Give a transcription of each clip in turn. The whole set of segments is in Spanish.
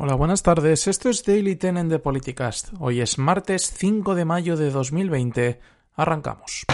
Hola, buenas tardes. Esto es Daily Tenen de Politicast. Hoy es martes 5 de mayo de 2020. Arrancamos.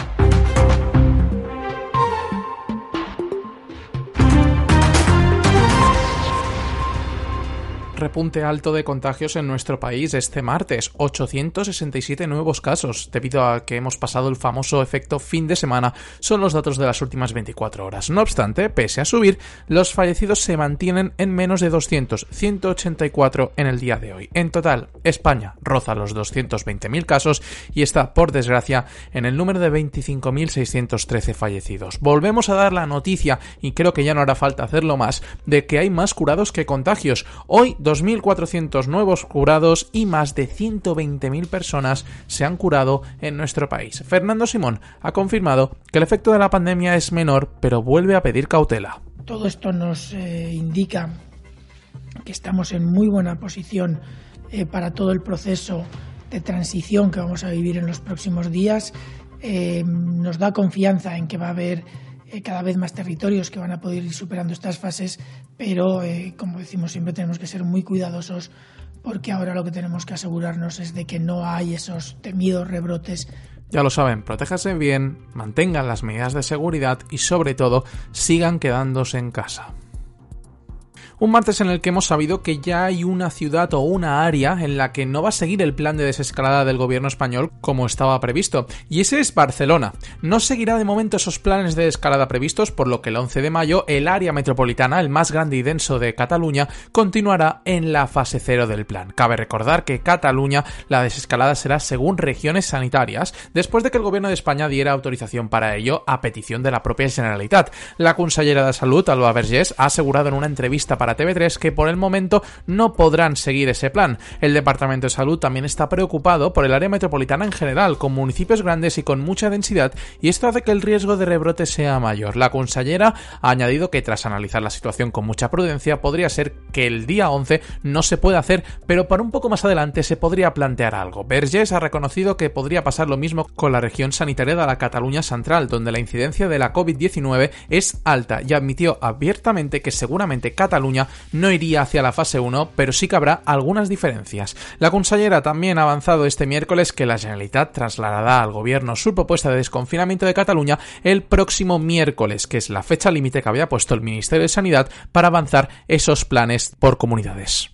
Repunte alto de contagios en nuestro país este martes, 867 nuevos casos, debido a que hemos pasado el famoso efecto fin de semana, son los datos de las últimas 24 horas. No obstante, pese a subir, los fallecidos se mantienen en menos de 200, 184 en el día de hoy. En total, España roza los 220.000 casos y está, por desgracia, en el número de 25.613 fallecidos. Volvemos a dar la noticia, y creo que ya no hará falta hacerlo más, de que hay más curados que contagios. Hoy 2.400 nuevos curados y más de 120.000 personas se han curado en nuestro país. Fernando Simón ha confirmado que el efecto de la pandemia es menor, pero vuelve a pedir cautela. Todo esto nos eh, indica que estamos en muy buena posición eh, para todo el proceso de transición que vamos a vivir en los próximos días. Eh, nos da confianza en que va a haber eh, cada vez más territorios que van a poder ir superando estas fases, pero eh, como decimos siempre tenemos que ser muy cuidadosos porque ahora lo que tenemos que asegurarnos es de que no hay esos temidos rebrotes ya lo saben, protéjase bien, mantengan las medidas de seguridad y sobre todo sigan quedándose en casa. Un martes en el que hemos sabido que ya hay una ciudad o una área en la que no va a seguir el plan de desescalada del gobierno español como estaba previsto, y ese es Barcelona. No seguirá de momento esos planes de escalada previstos, por lo que el 11 de mayo el área metropolitana, el más grande y denso de Cataluña, continuará en la fase cero del plan. Cabe recordar que Cataluña la desescalada será según regiones sanitarias, después de que el gobierno de España diera autorización para ello a petición de la propia Generalitat. La consellera de Salud, Alba Vergés, ha asegurado en una entrevista para TV3 que por el momento no podrán seguir ese plan. El Departamento de Salud también está preocupado por el área metropolitana en general, con municipios grandes y con mucha densidad, y esto hace que el riesgo de rebrote sea mayor. La consellera ha añadido que tras analizar la situación con mucha prudencia, podría ser que el día 11 no se pueda hacer, pero para un poco más adelante se podría plantear algo. Vergés ha reconocido que podría pasar lo mismo con la región sanitaria de la Cataluña Central, donde la incidencia de la COVID-19 es alta, y admitió abiertamente que seguramente Cataluña no iría hacia la fase 1, pero sí que habrá algunas diferencias. La consellera también ha avanzado este miércoles que la Generalitat trasladará al gobierno su propuesta de desconfinamiento de Cataluña el próximo miércoles, que es la fecha límite que había puesto el Ministerio de Sanidad para avanzar esos planes por comunidades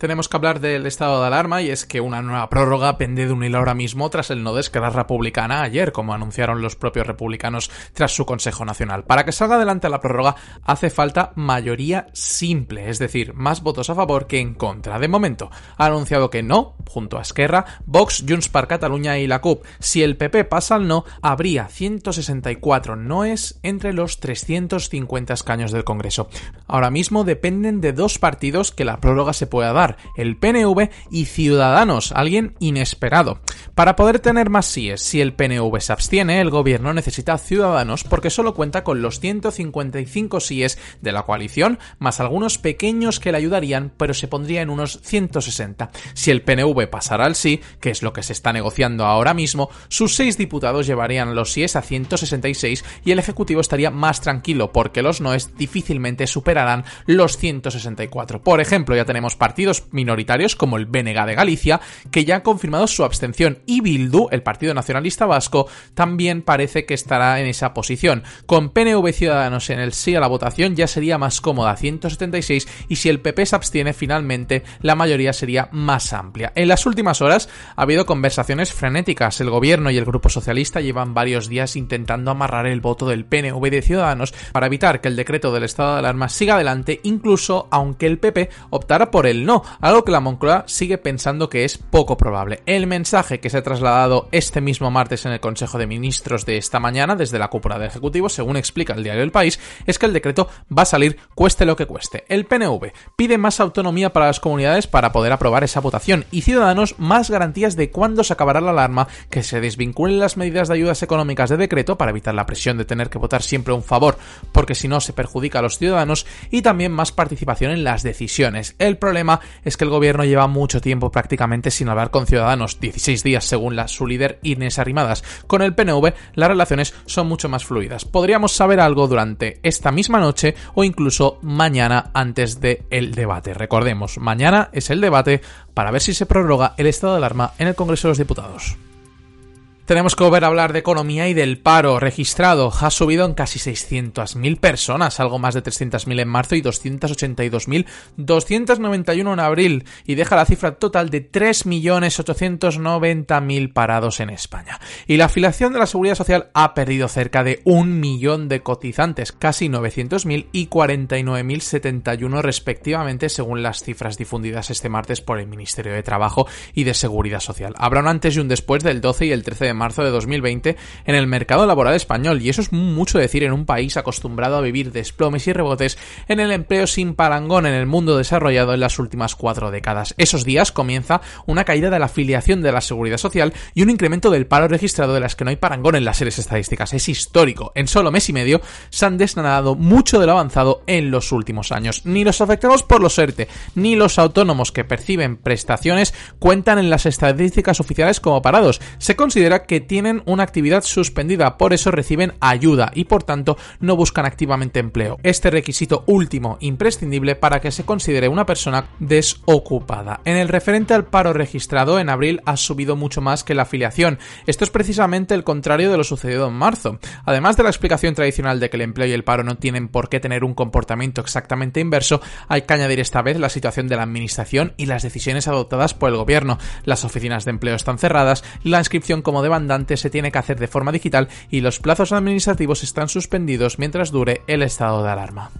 tenemos que hablar del estado de alarma y es que una nueva prórroga pende de un hilo ahora mismo tras el no de Republicana ayer, como anunciaron los propios republicanos tras su Consejo Nacional. Para que salga adelante la prórroga hace falta mayoría simple, es decir, más votos a favor que en contra. De momento, ha anunciado que no, junto a Esquerra, Vox, Junts per Cataluña y la CUP. Si el PP pasa al no, habría 164 noes entre los 350 escaños del Congreso. Ahora mismo dependen de dos partidos que la prórroga se pueda dar el PNV y Ciudadanos, alguien inesperado. Para poder tener más síes, si el PNV se abstiene, el gobierno necesita Ciudadanos porque solo cuenta con los 155 síes de la coalición, más algunos pequeños que le ayudarían, pero se pondría en unos 160. Si el PNV pasara al sí, que es lo que se está negociando ahora mismo, sus seis diputados llevarían los síes a 166 y el Ejecutivo estaría más tranquilo porque los noes difícilmente superarán los 164. Por ejemplo, ya tenemos partidos minoritarios como el BNG de Galicia, que ya han confirmado su abstención, y Bildu, el Partido Nacionalista Vasco, también parece que estará en esa posición. Con PNV Ciudadanos en el sí a la votación ya sería más cómoda, 176, y si el PP se abstiene finalmente, la mayoría sería más amplia. En las últimas horas ha habido conversaciones frenéticas. El gobierno y el Grupo Socialista llevan varios días intentando amarrar el voto del PNV de Ciudadanos para evitar que el decreto del estado de alarma siga adelante, incluso aunque el PP optara por el no. Algo que la Moncloa sigue pensando que es poco probable. El mensaje que se ha trasladado este mismo martes en el Consejo de Ministros de esta mañana desde la cúpula del Ejecutivo, según explica el diario El País, es que el decreto va a salir cueste lo que cueste. El PNV pide más autonomía para las comunidades para poder aprobar esa votación y Ciudadanos más garantías de cuándo se acabará la alarma, que se desvinculen las medidas de ayudas económicas de decreto para evitar la presión de tener que votar siempre un favor, porque si no se perjudica a los ciudadanos, y también más participación en las decisiones. El problema es que el gobierno lleva mucho tiempo prácticamente sin hablar con ciudadanos, 16 días según la, su líder Inés Arrimadas. Con el PNV las relaciones son mucho más fluidas. Podríamos saber algo durante esta misma noche o incluso mañana antes del el debate. Recordemos, mañana es el debate para ver si se prorroga el estado de alarma en el Congreso de los Diputados. Tenemos que volver a hablar de economía y del paro registrado. Ha subido en casi 600.000 personas, algo más de 300.000 en marzo y 282.291 en abril, y deja la cifra total de 3.890.000 parados en España. Y la afiliación de la Seguridad Social ha perdido cerca de un millón de cotizantes, casi 900.000 y 49.071 respectivamente, según las cifras difundidas este martes por el Ministerio de Trabajo y de Seguridad Social. Habrá un antes y un después del 12 y el 13 de marzo de 2020 en el mercado laboral español, y eso es mucho decir en un país acostumbrado a vivir desplomes y rebotes en el empleo sin parangón en el mundo desarrollado en las últimas cuatro décadas. Esos días comienza una caída de la afiliación de la seguridad social y un incremento del paro registrado de las que no hay parangón en las series estadísticas. Es histórico. En solo mes y medio se han desnadado mucho de lo avanzado en los últimos años. Ni los afectados por los ERTE, ni los autónomos que perciben prestaciones cuentan en las estadísticas oficiales como parados. Se considera que tienen una actividad suspendida, por eso reciben ayuda y por tanto no buscan activamente empleo. Este requisito último imprescindible para que se considere una persona desocupada. En el referente al paro registrado en abril ha subido mucho más que la afiliación. Esto es precisamente el contrario de lo sucedido en marzo. Además de la explicación tradicional de que el empleo y el paro no tienen por qué tener un comportamiento exactamente inverso, hay que añadir esta vez la situación de la administración y las decisiones adoptadas por el gobierno. Las oficinas de empleo están cerradas, la inscripción como demanda se tiene que hacer de forma digital y los plazos administrativos están suspendidos mientras dure el estado de alarma.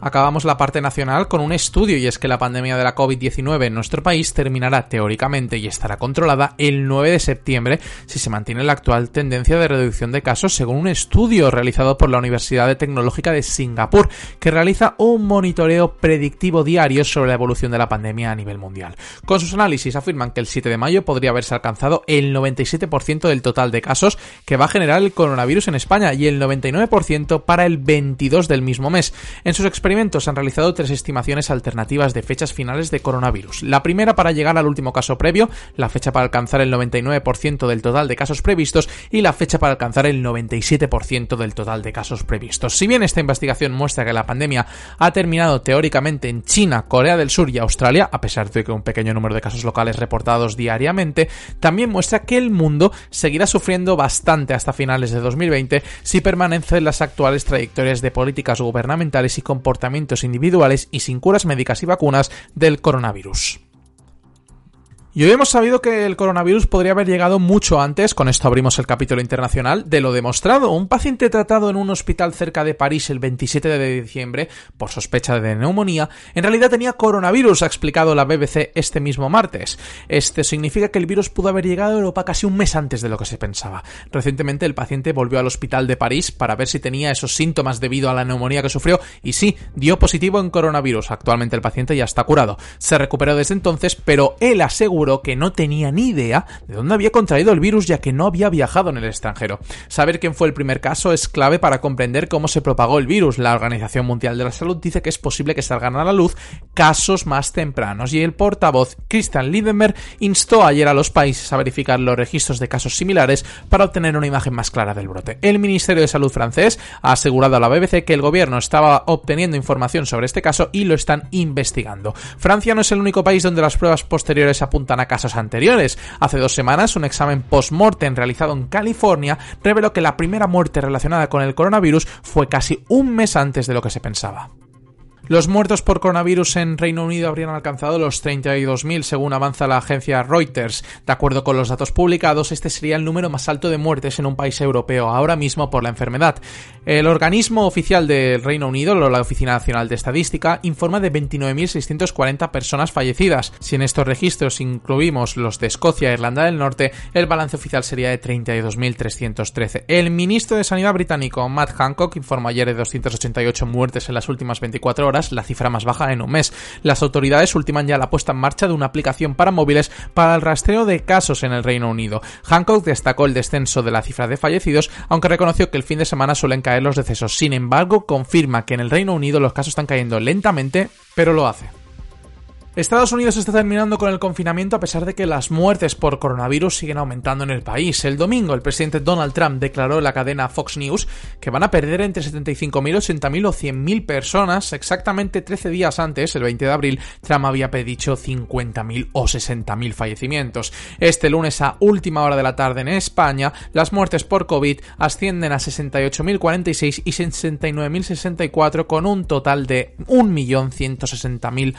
Acabamos la parte nacional con un estudio y es que la pandemia de la COVID-19 en nuestro país terminará teóricamente y estará controlada el 9 de septiembre si se mantiene la actual tendencia de reducción de casos según un estudio realizado por la Universidad Tecnológica de Singapur que realiza un monitoreo predictivo diario sobre la evolución de la pandemia a nivel mundial. Con sus análisis afirman que el 7 de mayo podría haberse alcanzado el 97% del total de casos que va a generar el coronavirus en España y el 99% para el 22 del mismo mes. En sus experimentos han realizado tres estimaciones alternativas de fechas finales de coronavirus. La primera para llegar al último caso previo, la fecha para alcanzar el 99% del total de casos previstos y la fecha para alcanzar el 97% del total de casos previstos. Si bien esta investigación muestra que la pandemia ha terminado teóricamente en China, Corea del Sur y Australia, a pesar de que un pequeño número de casos locales reportados diariamente, también muestra que el mundo seguirá sufriendo bastante hasta finales de 2020 si permanecen las actuales trayectorias de políticas gubernamentales y comportamientos individuales y sin curas médicas y vacunas del coronavirus. Y hoy hemos sabido que el coronavirus podría haber llegado mucho antes, con esto abrimos el capítulo internacional, de lo demostrado. Un paciente tratado en un hospital cerca de París el 27 de diciembre por sospecha de neumonía, en realidad tenía coronavirus, ha explicado la BBC este mismo martes. Este significa que el virus pudo haber llegado a Europa casi un mes antes de lo que se pensaba. Recientemente el paciente volvió al hospital de París para ver si tenía esos síntomas debido a la neumonía que sufrió y sí, dio positivo en coronavirus. Actualmente el paciente ya está curado. Se recuperó desde entonces, pero él aseguró que no tenía ni idea de dónde había contraído el virus ya que no había viajado en el extranjero. Saber quién fue el primer caso es clave para comprender cómo se propagó el virus. La Organización Mundial de la Salud dice que es posible que salgan a la luz casos más tempranos y el portavoz Christian Lindenberg instó ayer a los países a verificar los registros de casos similares para obtener una imagen más clara del brote. El Ministerio de Salud francés ha asegurado a la BBC que el gobierno estaba obteniendo información sobre este caso y lo están investigando. Francia no es el único país donde las pruebas posteriores apuntan a casos anteriores. Hace dos semanas, un examen post-mortem realizado en California reveló que la primera muerte relacionada con el coronavirus fue casi un mes antes de lo que se pensaba. Los muertos por coronavirus en Reino Unido habrían alcanzado los 32.000 según avanza la agencia Reuters. De acuerdo con los datos publicados, este sería el número más alto de muertes en un país europeo ahora mismo por la enfermedad. El organismo oficial del Reino Unido, la Oficina Nacional de Estadística, informa de 29.640 personas fallecidas. Si en estos registros incluimos los de Escocia e Irlanda del Norte, el balance oficial sería de 32.313. El ministro de Sanidad británico, Matt Hancock, informó ayer de 288 muertes en las últimas 24 horas la cifra más baja en un mes. Las autoridades ultiman ya la puesta en marcha de una aplicación para móviles para el rastreo de casos en el Reino Unido. Hancock destacó el descenso de la cifra de fallecidos, aunque reconoció que el fin de semana suelen caer los decesos. Sin embargo, confirma que en el Reino Unido los casos están cayendo lentamente, pero lo hace. Estados Unidos está terminando con el confinamiento a pesar de que las muertes por coronavirus siguen aumentando en el país. El domingo, el presidente Donald Trump declaró en la cadena Fox News que van a perder entre 75.000, 80.000 o 100.000 personas. Exactamente 13 días antes, el 20 de abril, Trump había pedido 50.000 o 60.000 fallecimientos. Este lunes, a última hora de la tarde en España, las muertes por COVID ascienden a 68.046 y 69.064 con un total de 1.160.000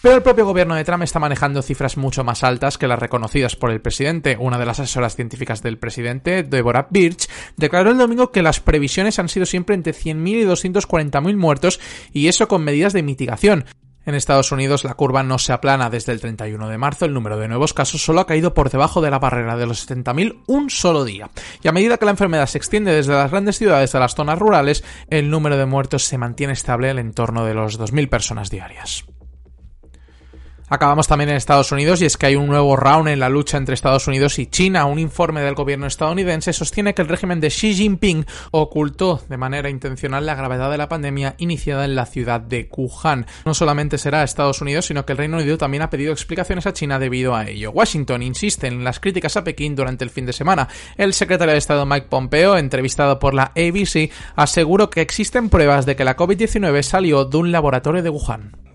Pero el propio gobierno de Trump está manejando cifras mucho más altas que las reconocidas por el presidente. Una de las asesoras científicas del presidente, Deborah Birch, declaró el domingo que las previsiones han sido siempre entre 100.000 y 240.000 muertos y eso con medidas de mitigación. En Estados Unidos la curva no se aplana desde el 31 de marzo, el número de nuevos casos solo ha caído por debajo de la barrera de los 70.000 un solo día. Y a medida que la enfermedad se extiende desde las grandes ciudades a las zonas rurales, el número de muertos se mantiene estable en entorno de los 2.000 personas diarias. Acabamos también en Estados Unidos y es que hay un nuevo round en la lucha entre Estados Unidos y China. Un informe del gobierno estadounidense sostiene que el régimen de Xi Jinping ocultó de manera intencional la gravedad de la pandemia iniciada en la ciudad de Wuhan. No solamente será Estados Unidos, sino que el Reino Unido también ha pedido explicaciones a China debido a ello. Washington insiste en las críticas a Pekín durante el fin de semana. El secretario de Estado Mike Pompeo, entrevistado por la ABC, aseguró que existen pruebas de que la COVID-19 salió de un laboratorio de Wuhan.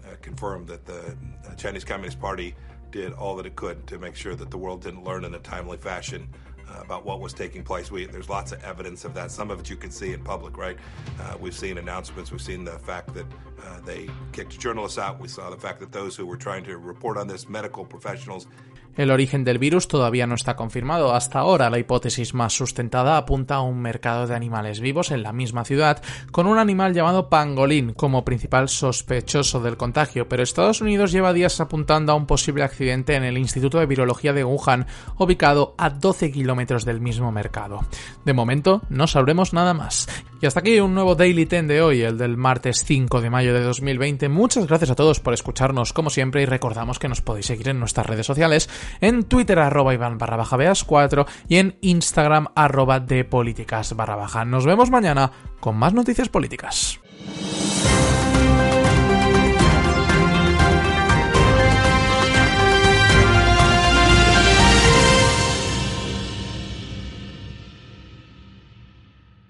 Chinese Communist Party did all that it could to make sure that the world didn't learn in a timely fashion uh, about what was taking place. We, there's lots of evidence of that. Some of it you can see in public, right? Uh, we've seen announcements. We've seen the fact that uh, they kicked journalists out. We saw the fact that those who were trying to report on this, medical professionals, El origen del virus todavía no está confirmado. Hasta ahora la hipótesis más sustentada apunta a un mercado de animales vivos en la misma ciudad, con un animal llamado pangolín como principal sospechoso del contagio, pero Estados Unidos lleva días apuntando a un posible accidente en el Instituto de Virología de Wuhan, ubicado a 12 kilómetros del mismo mercado. De momento, no sabremos nada más. Y hasta aquí un nuevo Daily Ten de hoy, el del martes 5 de mayo de 2020. Muchas gracias a todos por escucharnos como siempre y recordamos que nos podéis seguir en nuestras redes sociales, en Twitter arroba Iván barra baja Beas 4 y en Instagram arroba de políticas barra baja. Nos vemos mañana con más noticias políticas.